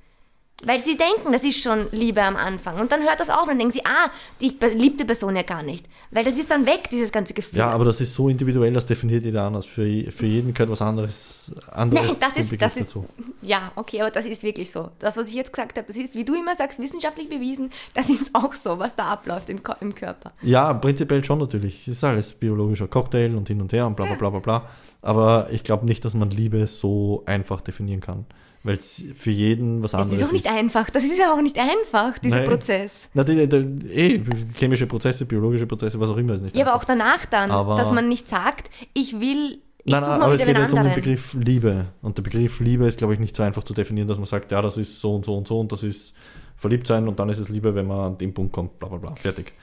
Weil sie denken, das ist schon Liebe am Anfang. Und dann hört das auf und dann denken sie, ah, die liebte Person ja gar nicht. Weil das ist dann weg, dieses ganze Gefühl. Ja, aber das ist so individuell, das definiert jeder anders. Für, für jeden gehört was anderes, anderes Nein, das ist, das ist, Ja, okay, aber das ist wirklich so. Das, was ich jetzt gesagt habe, das ist, wie du immer sagst, wissenschaftlich bewiesen, das ist auch so, was da abläuft im, im Körper. Ja, prinzipiell schon natürlich. Es ist alles biologischer Cocktail und hin und her und bla bla bla bla bla. Aber ich glaube nicht, dass man Liebe so einfach definieren kann. Weil es für jeden was anderes ist. Das ist auch nicht einfach. Das ist ja auch nicht einfach, dieser Nein. Prozess. Na, die, die, eh, chemische Prozesse, biologische Prozesse, was auch immer ist nicht Ja, einfach. aber auch danach dann, aber dass man nicht sagt, ich will. Ich nein, nein, aber es geht jetzt um den Begriff Liebe. Und der Begriff Liebe ist, glaube ich, nicht so einfach zu definieren, dass man sagt, ja, das ist so und so und so und das ist verliebt sein und dann ist es Liebe, wenn man an den Punkt kommt, bla bla bla. Fertig.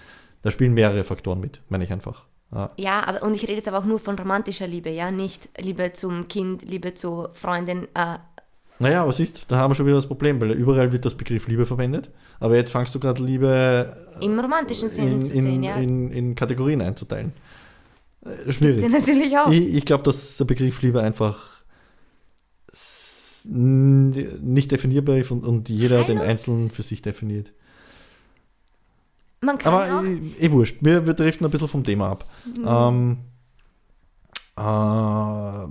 Da spielen mehrere Faktoren mit, meine ich einfach. Ja. ja, aber und ich rede jetzt aber auch nur von romantischer Liebe, ja, nicht Liebe zum Kind, Liebe zur Freundin, äh, naja, aber siehst, da haben wir schon wieder das Problem, weil überall wird das Begriff Liebe verwendet, aber jetzt fangst du gerade Liebe im romantischen Sinne in, zu sehen, in, ja. In, in, Kategorien einzuteilen. Äh, schwierig. Sie natürlich auch. Ich, ich glaube, dass der Begriff Liebe einfach nicht definierbar ist und, und jeder Hallo? den Einzelnen für sich definiert. Man kann Aber auch eh, eh wurscht, wir, wir driften ein bisschen vom Thema ab. Mhm. Ähm, fra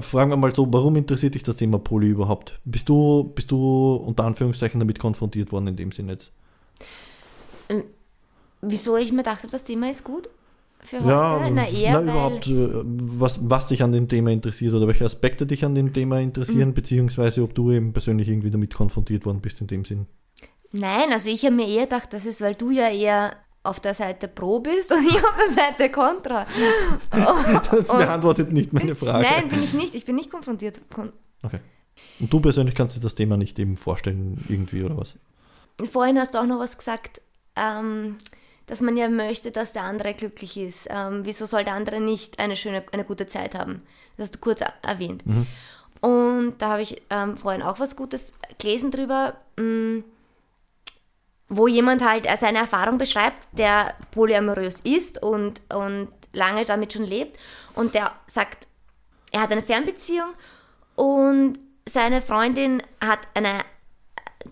fragen wir mal so, warum interessiert dich das Thema Poly überhaupt? Bist du, bist du unter Anführungszeichen damit konfrontiert worden in dem Sinne jetzt? Ähm, wieso ich mir dachte, das Thema ist gut für heute? Ja, na eher, na, überhaupt, äh, was, was dich an dem Thema interessiert oder welche Aspekte dich an dem Thema Mhm. interessieren, beziehungsweise ob du eben persönlich irgendwie damit konfrontiert worden bist in dem Sinn. Nein, also ich habe mir eher gedacht, das ist, weil du ja eher auf der Seite Pro bist und ich auf der Seite Contra. Das beantwortet nicht meine Frage. Nein, bin ich nicht. Ich bin nicht konfrontiert. Kon Okay. Und du persönlich kannst dir das Thema nicht eben vorstellen, irgendwie oder was? Vorhin hast du auch noch was gesagt, ähm, dass man ja möchte, dass der andere glücklich ist. Ähm, wieso soll der andere nicht eine schöne, eine gute Zeit haben? Das hast du kurz er- erwähnt. Und da habe ich ähm, vorhin auch was Gutes gelesen drüber, mh, wo jemand halt äh, seine Erfahrung beschreibt, der polyamorös ist und, und lange damit schon lebt. Und der sagt, er hat eine Fernbeziehung und seine Freundin hat eine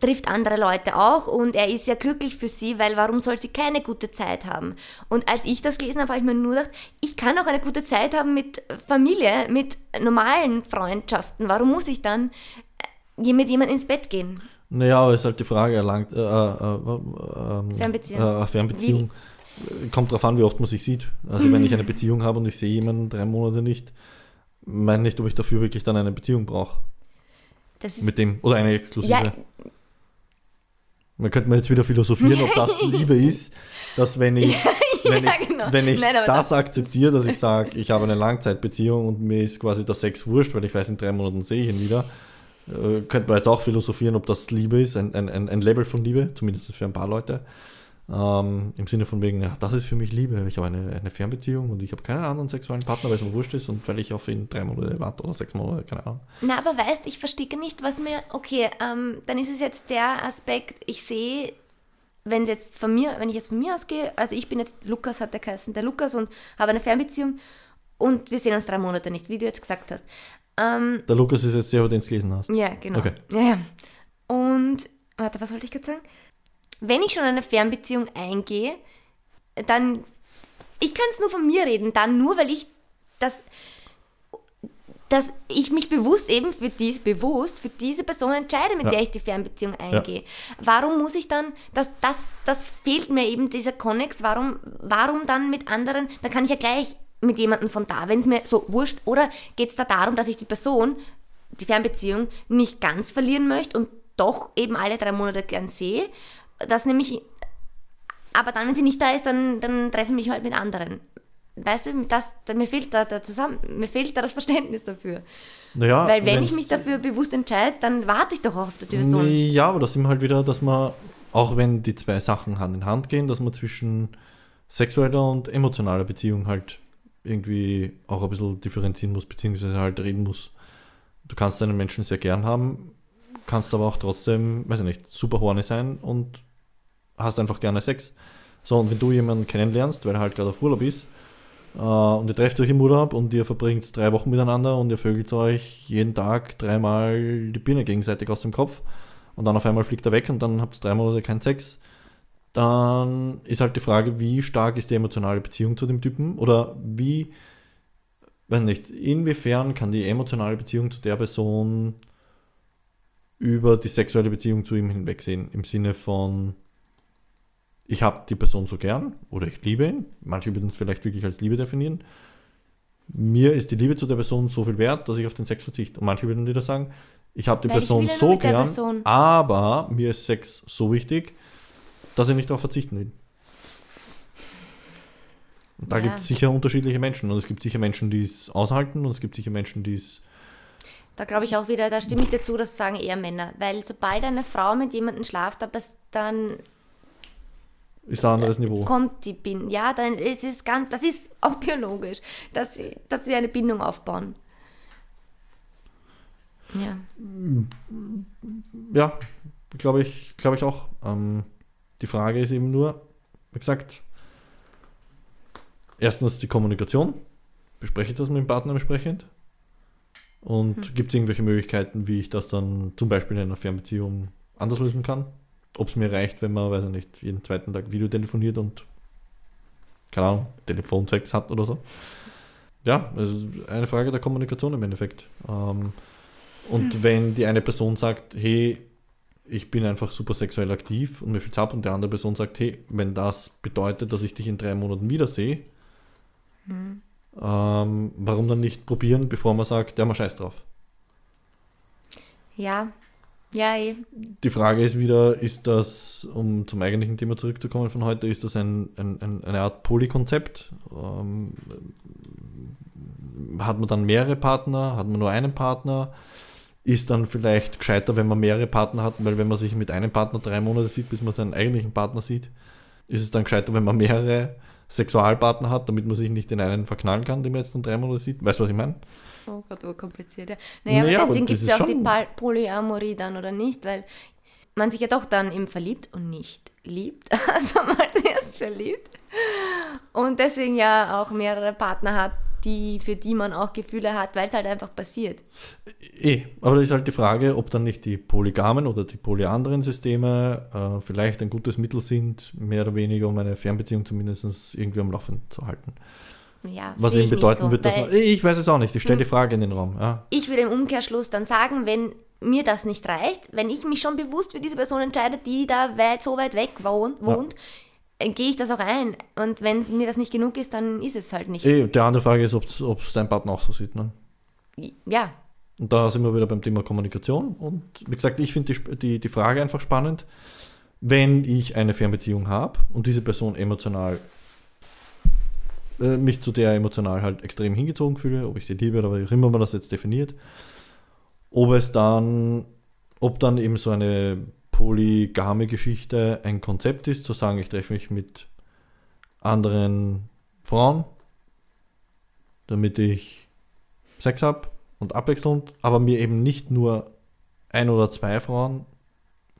trifft andere Leute auch und er ist ja glücklich für sie, weil warum soll sie keine gute Zeit haben? Und als ich das gelesen habe, habe ich mir nur gedacht, ich kann auch eine gute Zeit haben mit Familie, mit normalen Freundschaften. Warum muss ich dann äh, mit jemandem ins Bett gehen? Naja, aber ist halt die Frage, erlangt äh, äh, äh, ähm, Fernbeziehung. Äh, Fernbeziehung. Kommt drauf an, wie oft man sich sieht. Also wenn ich eine Beziehung habe und ich sehe jemanden drei Monate nicht, meine nicht, ob ich dafür wirklich dann eine Beziehung brauche. Das Mit dem, oder eine exklusive. ja, Man könnte mal jetzt wieder philosophieren, ob das Liebe ist, dass wenn ich, wenn Ja, ich, genau. wenn ich Nein, aber das akzeptiere, dass ich sage, ich habe eine Langzeitbeziehung und mir ist quasi der Sex wurscht, weil ich weiß, in drei Monaten sehe ich ihn wieder, äh, könnte man jetzt auch philosophieren, ob das Liebe ist, ein, ein, ein Level von Liebe, zumindest für ein paar Leute. Ähm, Im Sinne von wegen, ja, das ist für mich Liebe. Ich habe eine, eine Fernbeziehung und ich habe keinen anderen sexuellen Partner, weil es mir wurscht ist und weil ich auf ihn drei Monate warte oder sechs Monate, keine Ahnung. Na, aber weißt, ich verstehe nicht, was mir. Okay, ähm, dann ist es jetzt der Aspekt, ich sehe, wenn jetzt von mir, wenn ich jetzt von mir ausgehe, also ich bin jetzt, Lukas hat der geheißen, der Lukas und habe eine Fernbeziehung und wir sehen uns drei Monate nicht, wie du jetzt gesagt hast. Ähm, Der Lukas ist jetzt der, den du gelesen hast. ja, genau. Okay. Ja, ja. Und, warte, was wollte ich gerade sagen? Wenn ich schon eine Fernbeziehung eingehe, dann, ich kann es nur von mir reden, dann nur, weil ich das, dass ich mich bewusst eben für die, bewusst für diese Person entscheide, mit Ja. der ich die Fernbeziehung eingehe. Warum muss ich dann, das, das, das fehlt mir eben, dieser Konnex, warum, warum dann mit anderen, da kann ich ja gleich mit jemandem von da, wenn es mir so wurscht, oder geht es da darum, dass ich die Person, die Fernbeziehung, nicht ganz verlieren möchte und doch eben alle drei Monate gern sehe, dass nämlich, aber dann, wenn sie nicht da ist, dann, dann treffe ich mich halt mit anderen. Weißt du, das, da, mir, fehlt da, da zusammen, mir fehlt da das Verständnis dafür. Naja, Weil wenn ich mich dafür bewusst entscheide, dann warte ich doch auch auf der Person. Ja, aber da sind halt wieder, dass man, auch wenn die zwei Sachen Hand in Hand gehen, dass man zwischen sexueller und emotionaler Beziehung halt irgendwie auch ein bisschen differenzieren muss, beziehungsweise halt reden muss. Du kannst einen Menschen sehr gern haben, kannst aber auch trotzdem, weiß ich nicht, super horny sein und hast einfach gerne Sex. So, und wenn du jemanden kennenlernst, weil er halt gerade auf Urlaub ist, äh, und ihr trefft euch im Urlaub und ihr verbringt drei Wochen miteinander und ihr vögelt euch jeden Tag dreimal die Birne gegenseitig aus dem Kopf und dann auf einmal fliegt er weg und dann habt ihr drei Monate keinen Sex, dann ist halt die Frage, wie stark ist die emotionale Beziehung zu dem Typen oder wie, weiß nicht, inwiefern kann die emotionale Beziehung zu der Person über die sexuelle Beziehung zu ihm hinwegsehen, im Sinne von, ich habe die Person so gern oder ich liebe ihn. Manche würden es vielleicht wirklich als Liebe definieren. Mir ist die Liebe zu der Person so viel wert, dass ich auf den Sex verzichte. Und manche würden wieder sagen, ich habe die Weil Person so gern, Person. aber mir ist Sex so wichtig, dass ich nicht darauf verzichten will. Und da Ja. gibt es sicher unterschiedliche Menschen. Und es gibt sicher Menschen, die es aushalten und es gibt sicher Menschen, die es Da glaube ich auch wieder, da stimme ich dazu, das sagen eher Männer. Weil sobald eine Frau mit jemandem schlaft, dann ist ein anderes Niveau. kommt die Bindung. Ja, dann ist es ganz, das ist auch biologisch, dass, dass wir eine Bindung aufbauen. Ja. Ja, glaube ich, glaube ich auch. Ähm, die Frage ist eben nur, wie gesagt, erstens die Kommunikation. Bespreche ich das mit dem Partner entsprechend? Und gibt es irgendwelche Möglichkeiten, wie ich das dann zum Beispiel in einer Fernbeziehung anders lösen kann? Ob es mir reicht, wenn man, weiß ich nicht, jeden zweiten Tag Video telefoniert und, keine Ahnung, Telefonsex hat oder so. ja, also eine Frage der Kommunikation im Endeffekt. Ähm, und wenn die eine Person sagt, hey, ich bin einfach super sexuell aktiv und mir fühlt's ab und die andere Person sagt, hey, wenn das bedeutet, dass ich dich in drei Monaten wiedersehe, ähm, warum dann nicht probieren, bevor man sagt, ja, man scheiß drauf. Ja, ja, eh. Die Frage ist wieder, ist das, um zum eigentlichen Thema zurückzukommen von heute, ist das ein, ein, ein, eine Art Polykonzept? Ähm, hat man dann mehrere Partner? Hat man nur einen Partner? Ist dann vielleicht gescheiter, wenn man mehrere Partner hat, weil wenn man sich mit einem Partner drei Monate sieht, bis man seinen eigentlichen Partner sieht, ist es dann gescheiter, wenn man mehrere Sexualpartner hat, damit man sich nicht in einen verknallen kann, den man jetzt dann drei Monate sieht. Weißt du, was ich meine? Oh Gott, oh kompliziert. Ja. Naja, Naja, aber deswegen gibt es ist ja auch die Polyamorie dann, oder nicht? Weil man sich ja doch dann eben verliebt und nicht liebt. Also mal zuerst verliebt. Und deswegen ja auch mehrere Partner hat, die, für die man auch Gefühle hat, weil es halt einfach passiert. Eh, aber da ist halt die Frage, ob dann nicht die polygamen oder die polyanderen Systeme äh, vielleicht ein gutes Mittel sind, mehr oder weniger, um eine Fernbeziehung zumindest irgendwie am Laufen zu halten. Ja, Was eben bedeuten so, wird, dass man. Ich weiß es auch nicht, ich stelle die Frage in den Raum. Ja. ich würde im Umkehrschluss dann sagen, wenn mir das nicht reicht, wenn ich mich schon bewusst für diese Person entscheide, die da weit, so weit weg wohnt, wohnt äh, gehe ich das auch ein. Und wenn mir das nicht genug ist, dann ist es halt nicht. Eh, die andere Frage ist, ob es dein Partner auch so sieht. Ne? Ja, Und da sind wir wieder beim Thema Kommunikation. Und wie gesagt, ich finde die, die, die Frage einfach spannend. Wenn ich eine Fernbeziehung habe und diese Person emotional, äh, mich zu der emotional halt extrem hingezogen fühle, ob ich sie liebe oder wie auch immer man das jetzt definiert, ob es dann, ob dann eben so eine polygame Geschichte ein Konzept ist, zu sagen, ich treffe mich mit anderen Frauen, damit ich Sex habe und abwechselnd, aber mir eben nicht nur ein oder zwei Frauen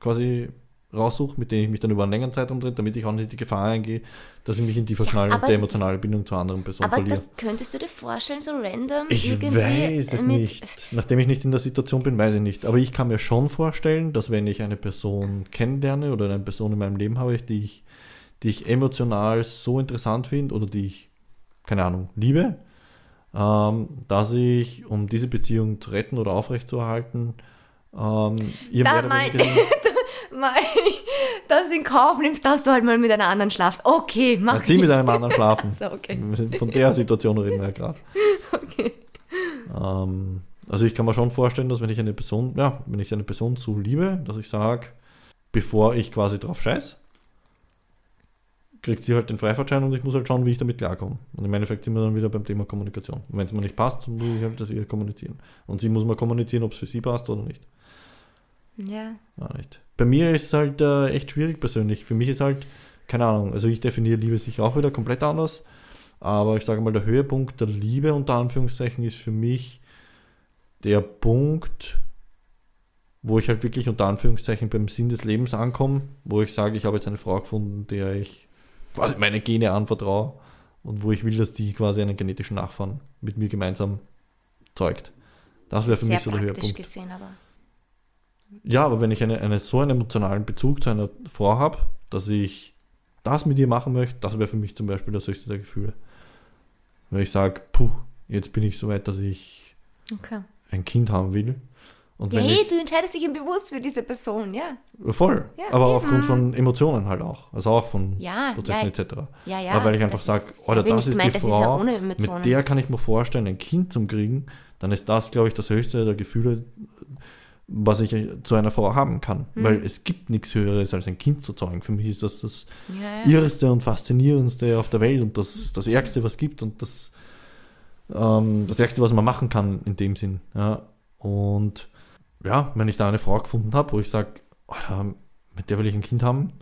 quasi raussuche, mit denen ich mich dann über einen längeren Zeitraum drehe, damit ich auch nicht die Gefahr eingehe, dass ich mich in die verknalle und aber- die emotionale Bindung zur anderen Person aber verliere. das könntest du dir vorstellen, so random Ich irgendwie weiß es nicht. Nachdem ich nicht in der Situation bin, weiß ich nicht. Aber ich kann mir schon vorstellen, dass wenn ich eine Person kennenlerne oder eine Person in meinem Leben habe, die ich, die ich emotional so interessant finde oder die ich, keine Ahnung, liebe, ähm, dass ich, um diese Beziehung zu retten oder aufrechtzuerhalten, ähm, ihr Da mehr oder weniger Mal, das in Kauf nimmst, dass du halt mal mit einer anderen schlafst. Okay, mach Na, zieh mit einem anderen schlafen. So, okay. Von der Situation reden wir ja gerade. Okay. Ähm, also ich kann mir schon vorstellen, dass wenn ich eine Person, ja, wenn ich eine Person so liebe, dass ich sage, bevor ich quasi drauf scheiß, kriegt sie halt den Freifahrtschein und ich muss halt schauen, wie ich damit klarkomme. Und im Endeffekt sind wir dann wieder beim Thema Kommunikation. Und wenn es mir nicht passt, dann muss ich halt das ihr kommunizieren. Und sie muss mal kommunizieren, ob es für sie passt oder nicht. Ja. Ja, nicht. Bei mir ist es halt äh, echt schwierig persönlich. Für mich ist halt, keine Ahnung, also ich definiere Liebe sicher auch wieder komplett anders. Aber ich sage mal, der Höhepunkt der Liebe unter Anführungszeichen ist für mich der Punkt, wo ich halt wirklich unter Anführungszeichen beim Sinn des Lebens ankomme, wo ich sage, ich habe jetzt eine Frau gefunden, der ich quasi meine Gene anvertraue und wo ich will, dass die quasi einen genetischen Nachfahren mit mir gemeinsam zeugt. Das wäre für Sehr mich so der Höhepunkt. gesehen, aber. Ja, aber wenn ich eine, eine, so einen emotionalen Bezug zu einer Frau habe, dass ich das mit ihr machen möchte, das wäre für mich zum Beispiel das höchste der Gefühle. Wenn ich sage, puh, jetzt bin ich so weit, dass ich Okay. ein Kind haben will. Und Ja, wenn hey, ich, du entscheidest dich eben bewusst für diese Person, ja. voll, Ja, aber eben. aufgrund von Emotionen halt auch. Also auch von Ja, Prozessen ja. etc. Ja, ja. aber weil ich einfach das sage, ist- oder das ist gemeint, die das ist ja Frau, ohne mit der kann ich mir vorstellen, ein Kind zu kriegen, dann ist das, glaube ich, das höchste der Gefühle, was ich zu einer Frau haben kann. Mhm. Weil es gibt nichts Höheres, als ein Kind zu zeugen. Für mich ist das das Ja, ja. Irrste und Faszinierendste auf der Welt und das, das Ärgste, was es gibt und das, ähm, das Ärgste, was man machen kann in dem Sinn. Ja. Und ja, wenn ich da eine Frau gefunden habe, wo ich sage, mit der will ich ein Kind haben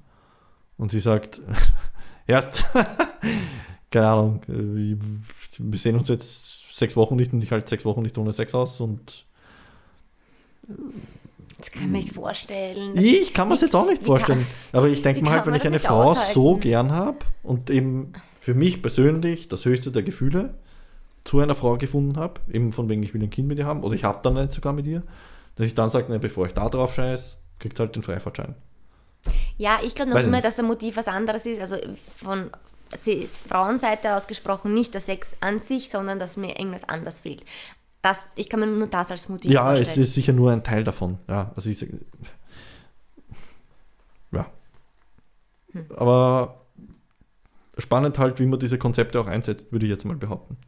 und sie sagt, erst, keine Ahnung, äh, wir sehen uns jetzt sechs Wochen nicht und ich halte sechs Wochen nicht ohne Sex aus und Das kann ich mir nicht vorstellen. Ich kann mir das jetzt auch nicht vorstellen. Aber ich denke mir halt, kann wenn ich eine Frau aushalten? so gern habe und eben für mich persönlich das höchste der Gefühle zu einer Frau gefunden habe, eben von wegen ich will ein Kind mit ihr haben, oder ich habe dann eins sogar mit ihr, dass ich dann sage, ne, bevor ich da drauf scheiß, kriegt halt den Freifahrtschein. Ja, ich glaube noch Weiß immer, nicht. dass der Motiv was anderes ist. Also von sie ist Frauenseite ausgesprochen, nicht der Sex an sich, sondern dass mir irgendwas anders fehlt. Das, ich kann mir nur das als Motiv Ja, vorstellen. es ist sicher nur ein Teil davon. Ja, also ich, ja. Hm. Aber spannend halt, wie man diese Konzepte auch einsetzt, würde ich jetzt mal behaupten.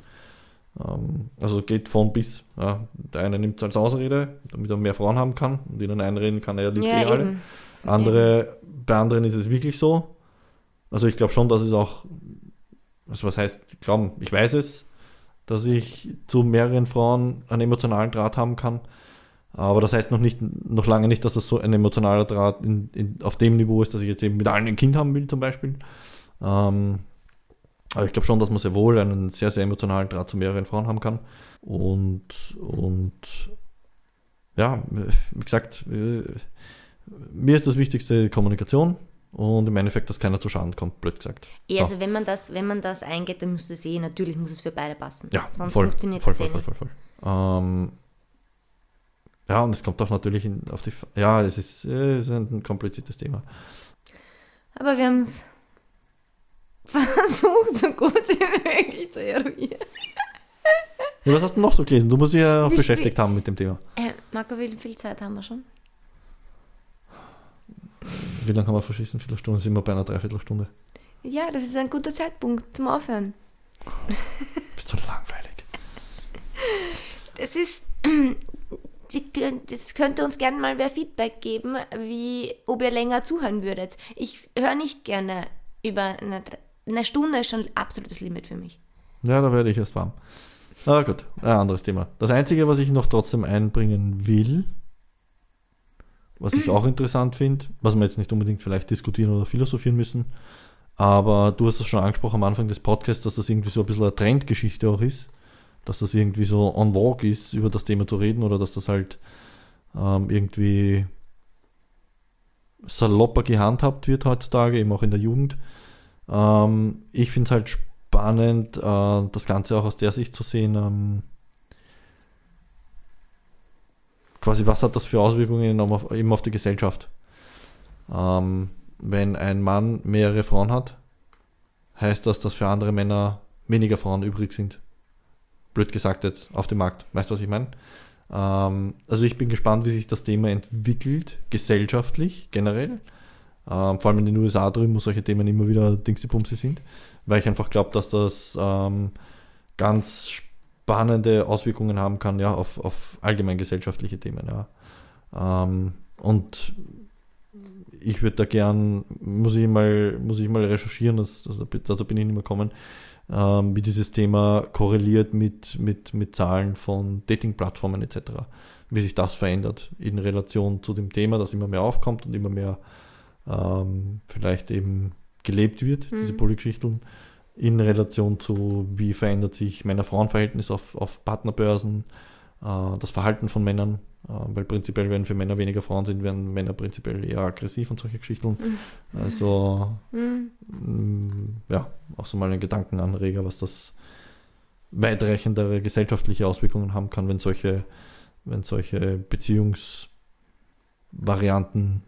Ähm, also geht von bis. Ja. Der eine nimmt es als Ausrede, damit er mehr Frauen haben kann und ihnen einreden kann, er liebt ja, eh alle. eben. Andere, bei anderen ist es wirklich so. Also ich glaube schon, dass es auch, also was heißt glauben, ich weiß es, dass ich zu mehreren Frauen einen emotionalen Draht haben kann. Aber das heißt noch nicht, noch lange nicht, dass es so ein emotionaler Draht in, in, auf dem Niveau ist, dass ich jetzt eben mit allen ein Kind haben will, zum Beispiel. Ähm, aber ich glaube schon, dass man sehr wohl einen sehr, sehr emotionalen Draht zu mehreren Frauen haben kann. Und, und ja, wie gesagt, äh, mir ist das Wichtigste Kommunikation und im Endeffekt, dass keiner zu Schaden kommt, blöd gesagt. Ja, So. also wenn man das, wenn man das eingeht, dann muss es eh, natürlich muss es für beide passen. Ja, Sonst voll, funktioniert voll, das voll, eh voll, voll, voll. Ähm, ja, und es kommt auch natürlich in, auf die. Ja, es ist, äh, es ist ein kompliziertes Thema. Aber wir haben es versucht, so gut wie möglich zu eruieren. Ja, was hast du noch so gelesen? Du musst dich ja auch Wie beschäftigt haben mit dem Thema. Äh, Marco, wie viel Zeit haben wir schon? Wie lange haben wir verschissen? Viertelstunde sind wir bei einer Dreiviertelstunde. Ja, das ist ein guter Zeitpunkt zum Aufhören. Bist du langweilig? Das ist. Das könnte uns gerne mal wer Feedback geben, wie ob ihr länger zuhören würdet. Ich höre nicht gerne über eine, eine Stunde ist schon absolutes Limit für mich. Ja, da werde ich erst warm. Aber gut, ein anderes Thema. Das Einzige, was ich noch trotzdem einbringen will, was ich auch interessant finde, was wir jetzt nicht unbedingt vielleicht diskutieren oder philosophieren müssen, aber du hast es schon angesprochen am Anfang des Podcasts, dass das irgendwie so ein bisschen eine Trendgeschichte auch ist, dass das irgendwie so on vogue ist, über das Thema zu reden oder dass das halt ähm, irgendwie salopper gehandhabt wird heutzutage, eben auch in der Jugend. Ähm, ich finde es halt spannend, äh, das Ganze auch aus der Sicht zu sehen. Ähm, quasi, was hat das für Auswirkungen auf, eben auf die Gesellschaft? Ähm, wenn ein Mann mehrere Frauen hat, heißt das, dass für andere Männer weniger Frauen übrig sind. Blöd gesagt jetzt, auf dem Markt. Weißt du, was ich meine? Ähm, also ich bin gespannt, wie sich das Thema entwickelt, gesellschaftlich, generell. Ähm, vor allem in den USA drüben, wo solche Themen immer wieder Dingsy-Bumsy sind, weil ich einfach glaube, dass das ähm, ganz spannende Auswirkungen haben kann, ja, auf, auf allgemein gesellschaftliche Themen, ja. Ähm, und ich würde da gern, muss ich mal, muss ich mal recherchieren, das, also dazu bin ich nicht mehr gekommen, ähm, wie dieses Thema korreliert mit, mit, mit Zahlen von Dating-Plattformen etc. Wie sich das verändert in Relation zu dem Thema, das immer mehr aufkommt und immer mehr ähm, vielleicht eben gelebt wird, Mhm. diese Polygeschichten, in Relation zu, wie verändert sich Männer-Frauen-Verhältnis auf, auf Partnerbörsen, äh, das Verhalten von Männern, äh, weil prinzipiell, wenn für Männer weniger Frauen sind, werden Männer prinzipiell eher aggressiv und solche Geschichten. Also, Hm. Mm, ja, auch so mal ein Gedankenanreger, was das weitreichendere gesellschaftliche Auswirkungen haben kann, wenn solche, wenn solche Beziehungsvarianten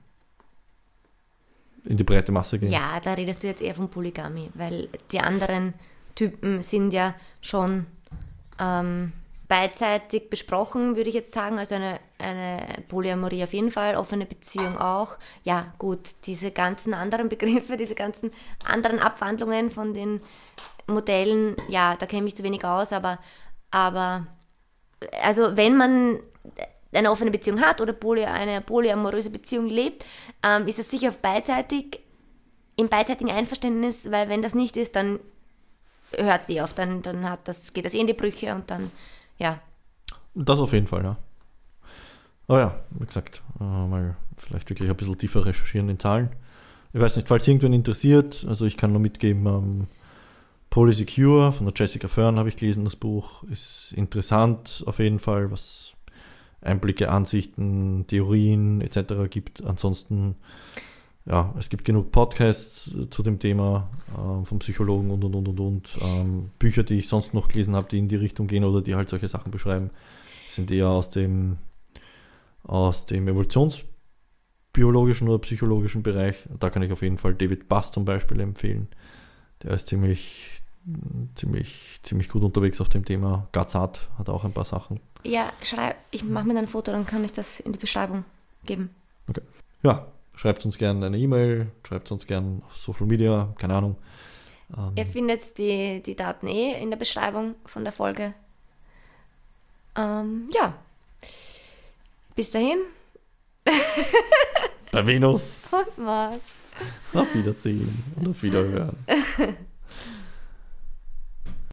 in die breite Masse gehen. Ja, da redest du jetzt eher von Polygamie, weil die anderen Typen sind ja schon ähm, beidseitig besprochen, würde ich jetzt sagen. Also eine, eine Polyamorie auf jeden Fall, offene Beziehung auch. Ja, gut, diese ganzen anderen Begriffe, diese ganzen anderen Abwandlungen von den Modellen, ja, da kenne ich zu wenig aus, aber, aber also wenn man eine offene Beziehung hat oder poly, eine polyamoröse Beziehung lebt, ähm, ist es sicher beidseitig, im beidseitigen Einverständnis, weil wenn das nicht ist, dann hört eh auf, dann, dann hat das, geht das eh in die Brüche und dann, ja. Das auf jeden Fall, ja. Aber ja, wie gesagt, äh, mal vielleicht wirklich ein bisschen tiefer recherchieren in Zahlen. Ich weiß nicht, falls irgendwen interessiert, also ich kann nur mitgeben, ähm, Polysecure von der Jessica Fern habe ich gelesen, das Buch ist interessant auf jeden Fall, was Einblicke, Ansichten, Theorien etc. gibt. Ansonsten, ja, es gibt genug Podcasts äh, zu dem Thema ähm, vom Psychologen und und und und und. Ähm, Bücher, die ich sonst noch gelesen habe, die in die Richtung gehen oder die halt solche Sachen beschreiben, sind eher aus dem aus dem evolutionsbiologischen oder psychologischen Bereich. Da kann ich auf jeden Fall David Bass zum Beispiel empfehlen. Der ist ziemlich, ziemlich, ziemlich gut unterwegs auf dem Thema. Gazat hat auch ein paar Sachen. Ja, schreib, ich mache mir ein Foto, dann kann ich das in die Beschreibung geben. Okay. Ja, schreibt uns gerne eine E-Mail, schreibt uns gerne auf Social Media, keine Ahnung. Ähm, Ihr findet die, die Daten eh in der Beschreibung von der Folge. Ähm, ja. Bis dahin bei Venus. und Mars. Auf Wiedersehen und auf Wiederhören.